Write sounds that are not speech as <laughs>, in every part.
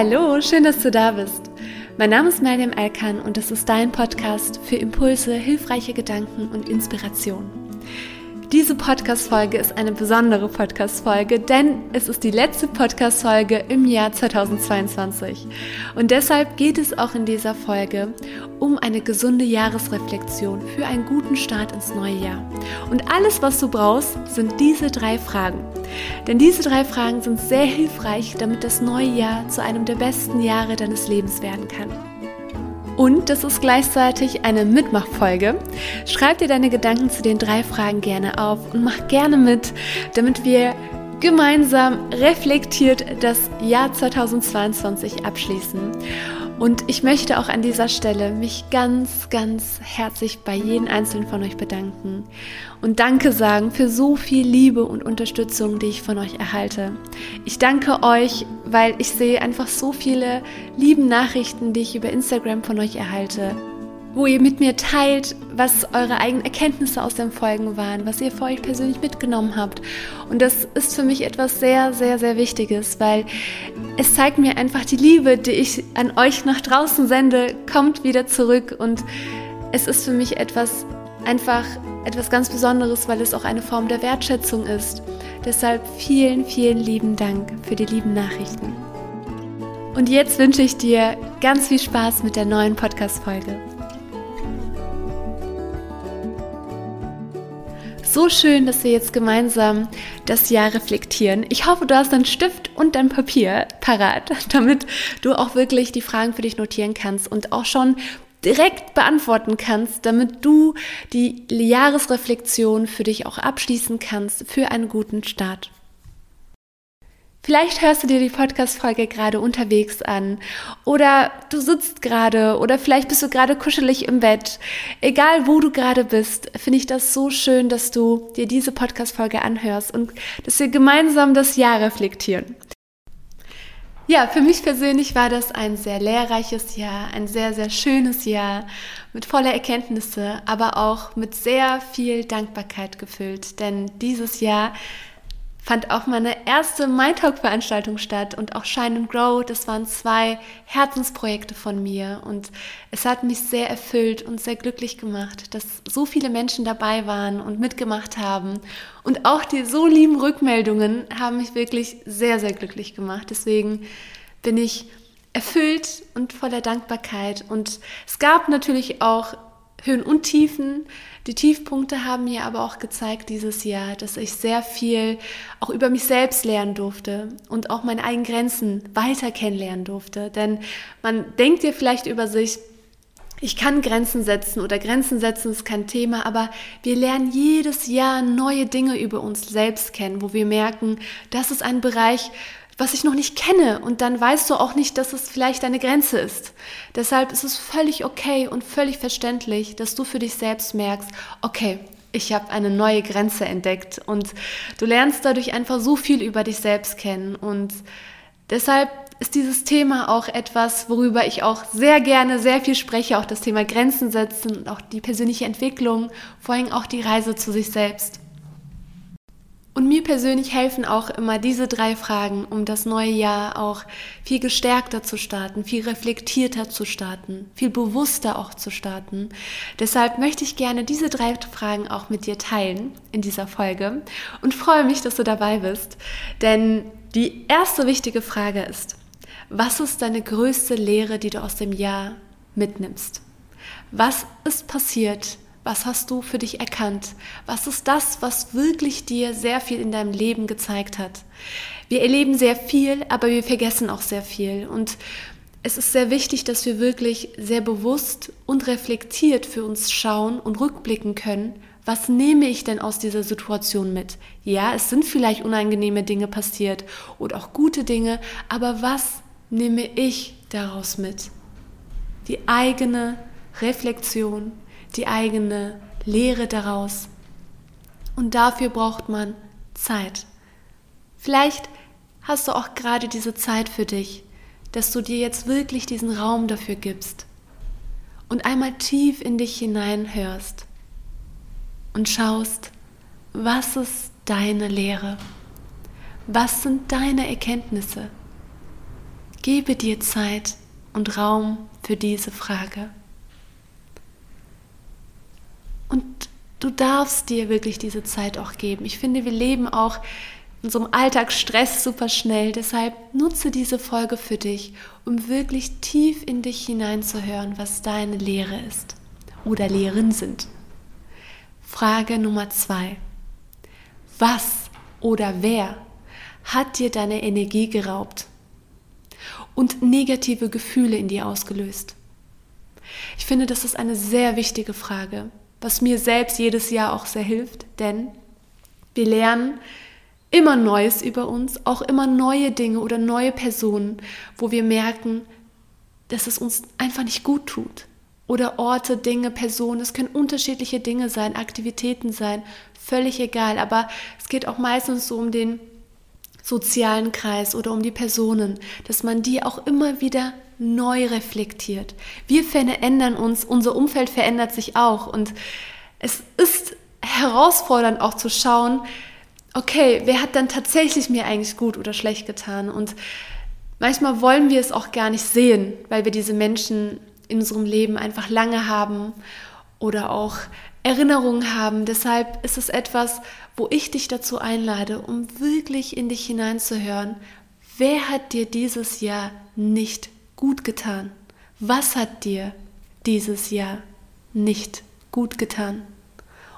Hallo, schön, dass du da bist. Mein Name ist Mariam Elkan und das ist dein Podcast für Impulse, hilfreiche Gedanken und Inspiration. Diese Podcast-Folge ist eine besondere Podcast-Folge, denn es ist die letzte Podcast-Folge im Jahr 2022. Und deshalb geht es auch in dieser Folge um eine gesunde Jahresreflexion für einen guten Start ins neue Jahr. Und alles, was du brauchst, sind diese drei Fragen. Denn diese drei Fragen sind sehr hilfreich, damit das neue Jahr zu einem der besten Jahre deines Lebens werden kann. Und das ist gleichzeitig eine Mitmachfolge. Schreib dir deine Gedanken zu den drei Fragen gerne auf und mach gerne mit, damit wir gemeinsam reflektiert das Jahr 2022 abschließen. Und ich möchte auch an dieser Stelle mich ganz, ganz herzlich bei jedem Einzelnen von euch bedanken und Danke sagen für so viel Liebe und Unterstützung, die ich von euch erhalte. Ich danke euch, weil ich sehe einfach so viele lieben Nachrichten, die ich über Instagram von euch erhalte wo ihr mit mir teilt, was eure eigenen Erkenntnisse aus den Folgen waren, was ihr für euch persönlich mitgenommen habt. Und das ist für mich etwas sehr, sehr, sehr Wichtiges, weil es zeigt mir einfach die Liebe, die ich an euch nach draußen sende, kommt wieder zurück. Und es ist für mich etwas einfach etwas ganz Besonderes, weil es auch eine Form der Wertschätzung ist. Deshalb vielen, vielen lieben Dank für die lieben Nachrichten. Und jetzt wünsche ich dir ganz viel Spaß mit der neuen Podcast-Folge. So schön, dass wir jetzt gemeinsam das Jahr reflektieren. Ich hoffe, du hast einen Stift und dein Papier parat, <laughs> damit du auch wirklich die Fragen für dich notieren kannst und auch schon direkt beantworten kannst, damit du die Jahresreflexion für dich auch abschließen kannst für einen guten Start. Vielleicht hörst du dir die Podcast-Folge gerade unterwegs an oder du sitzt gerade oder vielleicht bist du gerade kuschelig im Bett. Egal wo du gerade bist, finde ich das so schön, dass du dir diese Podcast-Folge anhörst und dass wir gemeinsam das Jahr reflektieren. Ja, für mich persönlich war das ein sehr lehrreiches Jahr, ein sehr, sehr schönes Jahr mit voller Erkenntnisse, aber auch mit sehr viel Dankbarkeit gefüllt. Denn dieses Jahr fand auch meine erste MindTalk-Veranstaltung statt und auch Shine and Grow. Das waren zwei Herzensprojekte von mir und es hat mich sehr erfüllt und sehr glücklich gemacht, dass so viele Menschen dabei waren und mitgemacht haben. Und auch die so lieben Rückmeldungen haben mich wirklich sehr, sehr glücklich gemacht. Deswegen bin ich erfüllt und voller Dankbarkeit. Und es gab natürlich auch Höhen und Tiefen. Die Tiefpunkte haben mir aber auch gezeigt dieses Jahr, dass ich sehr viel auch über mich selbst lernen durfte und auch meine eigenen Grenzen weiter kennenlernen durfte. Denn man denkt ja vielleicht über sich, ich kann Grenzen setzen oder Grenzen setzen ist kein Thema, aber wir lernen jedes Jahr neue Dinge über uns selbst kennen, wo wir merken, das ist ein Bereich, was ich noch nicht kenne. Und dann weißt du auch nicht, dass es vielleicht deine Grenze ist. Deshalb ist es völlig okay und völlig verständlich, dass du für dich selbst merkst, okay, ich habe eine neue Grenze entdeckt. Und du lernst dadurch einfach so viel über dich selbst kennen. Und deshalb ist dieses Thema auch etwas, worüber ich auch sehr gerne sehr viel spreche, auch das Thema Grenzen setzen und auch die persönliche Entwicklung, vor allem auch die Reise zu sich selbst. Und mir persönlich helfen auch immer diese drei Fragen, um das neue Jahr auch viel gestärkter zu starten, viel reflektierter zu starten, viel bewusster auch zu starten. Deshalb möchte ich gerne diese drei Fragen auch mit dir teilen in dieser Folge und freue mich, dass du dabei bist. Denn die erste wichtige Frage ist, was ist deine größte Lehre, die du aus dem Jahr mitnimmst? Was ist passiert, was hast du für dich erkannt? Was ist das, was wirklich dir sehr viel in deinem Leben gezeigt hat? Wir erleben sehr viel, aber wir vergessen auch sehr viel. Und es ist sehr wichtig, dass wir wirklich sehr bewusst und reflektiert für uns schauen und rückblicken können, was nehme ich denn aus dieser Situation mit? Ja, es sind vielleicht unangenehme Dinge passiert oder auch gute Dinge, aber was nehme ich daraus mit? Die eigene Reflexion, die eigene Lehre daraus. Und dafür braucht man Zeit. Vielleicht hast du auch gerade diese Zeit für dich, dass du dir jetzt wirklich diesen Raum dafür gibst und einmal tief in dich hineinhörst und schaust, was ist deine Lehre? Was sind deine Erkenntnisse? Gebe dir Zeit und Raum für diese Frage. Und du darfst dir wirklich diese Zeit auch geben. Ich finde, wir leben auch in so einem Alltagsstress super schnell. Deshalb nutze diese Folge für dich, um wirklich tief in dich hineinzuhören, was deine Lehre ist oder Lehren sind. Frage Nummer zwei. Was oder wer hat dir deine Energie geraubt und negative Gefühle in dir ausgelöst? Ich finde, das ist eine sehr wichtige Frage, was mir selbst jedes Jahr auch sehr hilft, denn wir lernen immer Neues über uns, auch immer neue Dinge oder neue Personen, wo wir merken, dass es uns einfach nicht gut tut. Oder Orte, Dinge, Personen, es können unterschiedliche Dinge sein, Aktivitäten sein, völlig egal. Aber es geht auch meistens so um den sozialen Kreis oder um die Personen, dass man die auch immer wieder neu reflektiert. Wir verändern uns, unser Umfeld verändert sich auch und es ist herausfordernd auch zu schauen, okay, wer hat dann tatsächlich mir eigentlich gut oder schlecht getan und manchmal wollen wir es auch gar nicht sehen, weil wir diese Menschen in unserem Leben einfach lange haben oder auch Erinnerungen haben. Deshalb ist es etwas, wo ich dich dazu einlade, um wirklich in dich hineinzuhören. Wer hat dir dieses Jahr nicht gut getan? Was hat dir dieses Jahr nicht gut getan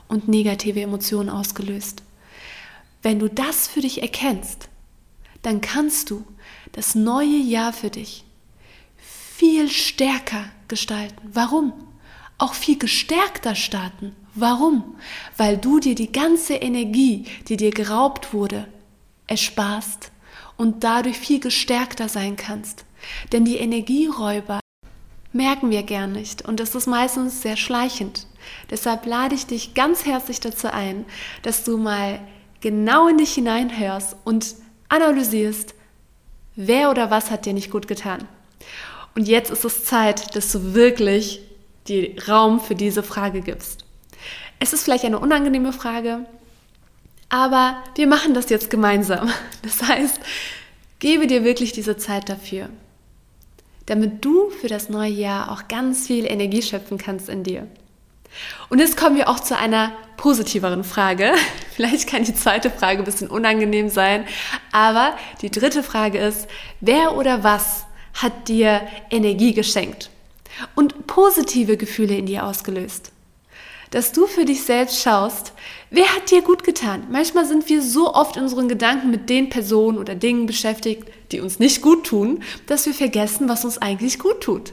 und negative Emotionen ausgelöst? Wenn du das für dich erkennst, dann kannst du das neue Jahr für dich viel stärker gestalten. Warum? Auch viel gestärkter starten. Warum? Weil du dir die ganze Energie, die dir geraubt wurde, ersparst und dadurch viel gestärkter sein kannst. Denn die Energieräuber merken wir gern nicht und das ist meistens sehr schleichend. Deshalb lade ich dich ganz herzlich dazu ein, dass du mal genau in dich hineinhörst und analysierst, wer oder was hat dir nicht gut getan. Und jetzt ist es Zeit, dass du wirklich die Raum für diese Frage gibst. Es ist vielleicht eine unangenehme Frage, aber wir machen das jetzt gemeinsam. Das heißt, gebe dir wirklich diese Zeit dafür, damit du für das neue Jahr auch ganz viel Energie schöpfen kannst in dir. Und jetzt kommen wir auch zu einer positiveren Frage. <laughs> Vielleicht kann die zweite Frage ein bisschen unangenehm sein, aber die dritte Frage ist, wer oder was hat dir Energie geschenkt und positive Gefühle in dir ausgelöst? Dass du für dich selbst schaust, wer hat dir gut getan? Manchmal sind wir so oft in unseren Gedanken mit den Personen oder Dingen beschäftigt, die uns nicht gut tun, dass wir vergessen, was uns eigentlich gut tut.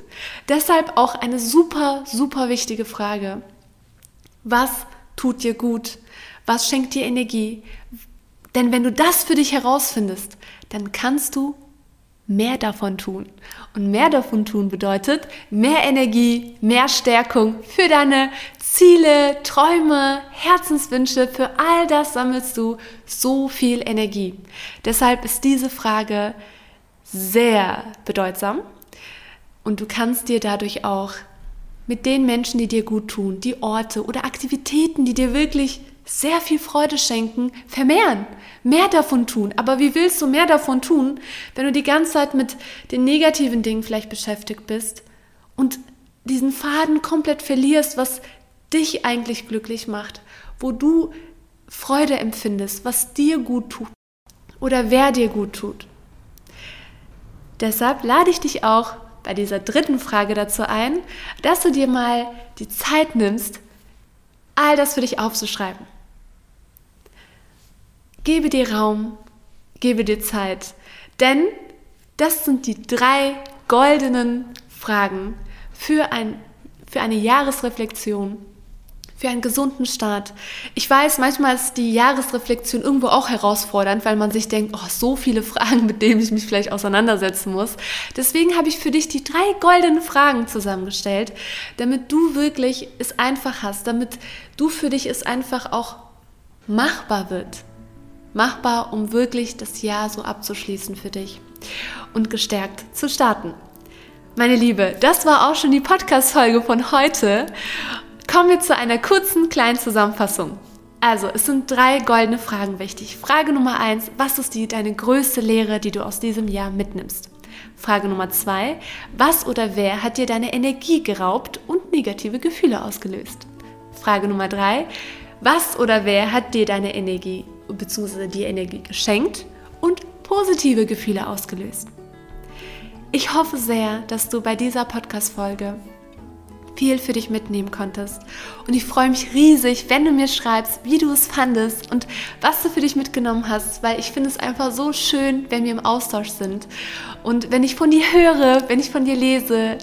Deshalb auch eine super, super wichtige Frage. Was tut dir gut? Was schenkt dir Energie? Denn wenn du das für dich herausfindest, dann kannst du mehr davon tun. Und mehr davon tun bedeutet mehr Energie, mehr Stärkung für deine Ziele, Träume, Herzenswünsche. Für all das sammelst du so viel Energie. Deshalb ist diese Frage sehr bedeutsam und du kannst dir dadurch auch mit den Menschen, die dir gut tun, die Orte oder Aktivitäten, die dir wirklich sehr viel Freude schenken, vermehren, mehr davon tun. Aber wie willst du mehr davon tun, wenn du die ganze Zeit mit den negativen Dingen vielleicht beschäftigt bist und diesen Faden komplett verlierst, was dich eigentlich glücklich macht, wo du Freude empfindest, was dir gut tut oder wer dir gut tut. Deshalb lade ich dich auch bei dieser dritten Frage dazu ein, dass du dir mal die Zeit nimmst, all das für dich aufzuschreiben. Gebe dir Raum, gebe dir Zeit, denn das sind die drei goldenen Fragen für, ein, für eine Jahresreflexion für einen gesunden Start. Ich weiß, manchmal ist die Jahresreflexion irgendwo auch herausfordernd, weil man sich denkt, oh, so viele Fragen, mit denen ich mich vielleicht auseinandersetzen muss. Deswegen habe ich für dich die drei goldenen Fragen zusammengestellt, damit du wirklich es einfach hast, damit du für dich es einfach auch machbar wird. Machbar, um wirklich das Jahr so abzuschließen für dich und gestärkt zu starten. Meine Liebe, das war auch schon die Podcast-Folge von heute. Kommen wir zu einer kurzen kleinen Zusammenfassung. Also, es sind drei goldene Fragen wichtig. Frage Nummer eins: Was ist die, deine größte Lehre, die du aus diesem Jahr mitnimmst? Frage Nummer zwei, was oder wer hat dir deine Energie geraubt und negative Gefühle ausgelöst? Frage Nummer drei, was oder wer hat dir deine Energie bzw. die Energie geschenkt und positive Gefühle ausgelöst? Ich hoffe sehr, dass du bei dieser Podcast-Folge viel für dich mitnehmen konntest. Und ich freue mich riesig, wenn du mir schreibst, wie du es fandest und was du für dich mitgenommen hast, weil ich finde es einfach so schön, wenn wir im Austausch sind. Und wenn ich von dir höre, wenn ich von dir lese,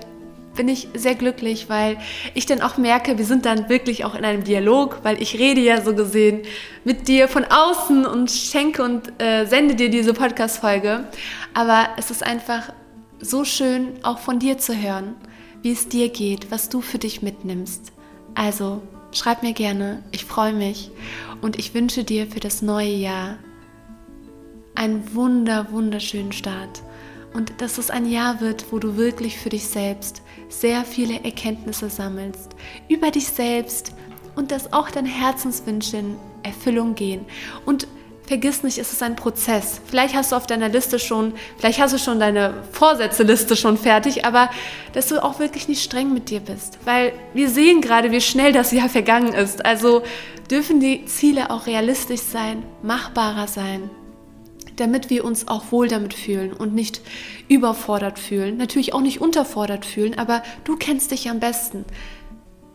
bin ich sehr glücklich, weil ich dann auch merke, wir sind dann wirklich auch in einem Dialog, weil ich rede ja so gesehen mit dir von außen und schenke und äh, sende dir diese Podcast-Folge. Aber es ist einfach so schön, auch von dir zu hören wie es dir geht, was du für dich mitnimmst. Also schreib mir gerne, ich freue mich und ich wünsche dir für das neue Jahr einen wunder, wunderschönen Start und dass es ein Jahr wird, wo du wirklich für dich selbst sehr viele Erkenntnisse sammelst über dich selbst und dass auch deine Herzenswünsche in Erfüllung gehen und vergiss nicht, es ist ein Prozess. Vielleicht hast du auf deiner Liste schon, vielleicht hast du schon deine Vorsätze-Liste schon fertig, aber dass du auch wirklich nicht streng mit dir bist. Weil wir sehen gerade, wie schnell das Jahr vergangen ist. Also dürfen die Ziele auch realistisch sein, machbarer sein, damit wir uns auch wohl damit fühlen und nicht überfordert fühlen. Natürlich auch nicht unterfordert fühlen, aber du kennst dich am besten.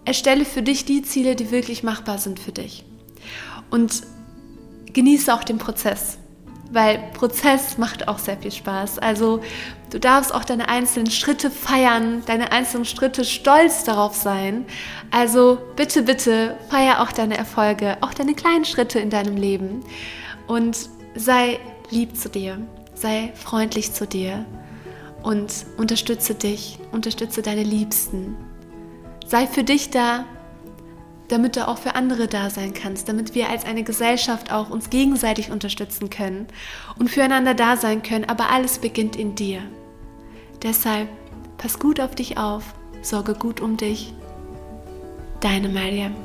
Erstelle für dich die Ziele, die wirklich machbar sind für dich. Und genieße auch den Prozess, weil Prozess macht auch sehr viel Spaß. Also du darfst auch deine einzelnen Schritte feiern, deine einzelnen Schritte stolz darauf sein. Also bitte, bitte feier auch deine Erfolge, auch deine kleinen Schritte in deinem Leben und sei lieb zu dir, sei freundlich zu dir und unterstütze dich, unterstütze deine Liebsten. Sei für dich da, damit du auch für andere da sein kannst, damit wir als eine Gesellschaft auch uns gegenseitig unterstützen können und füreinander da sein können, aber alles beginnt in dir. Deshalb pass gut auf dich auf, sorge gut um dich. Deine Mariam.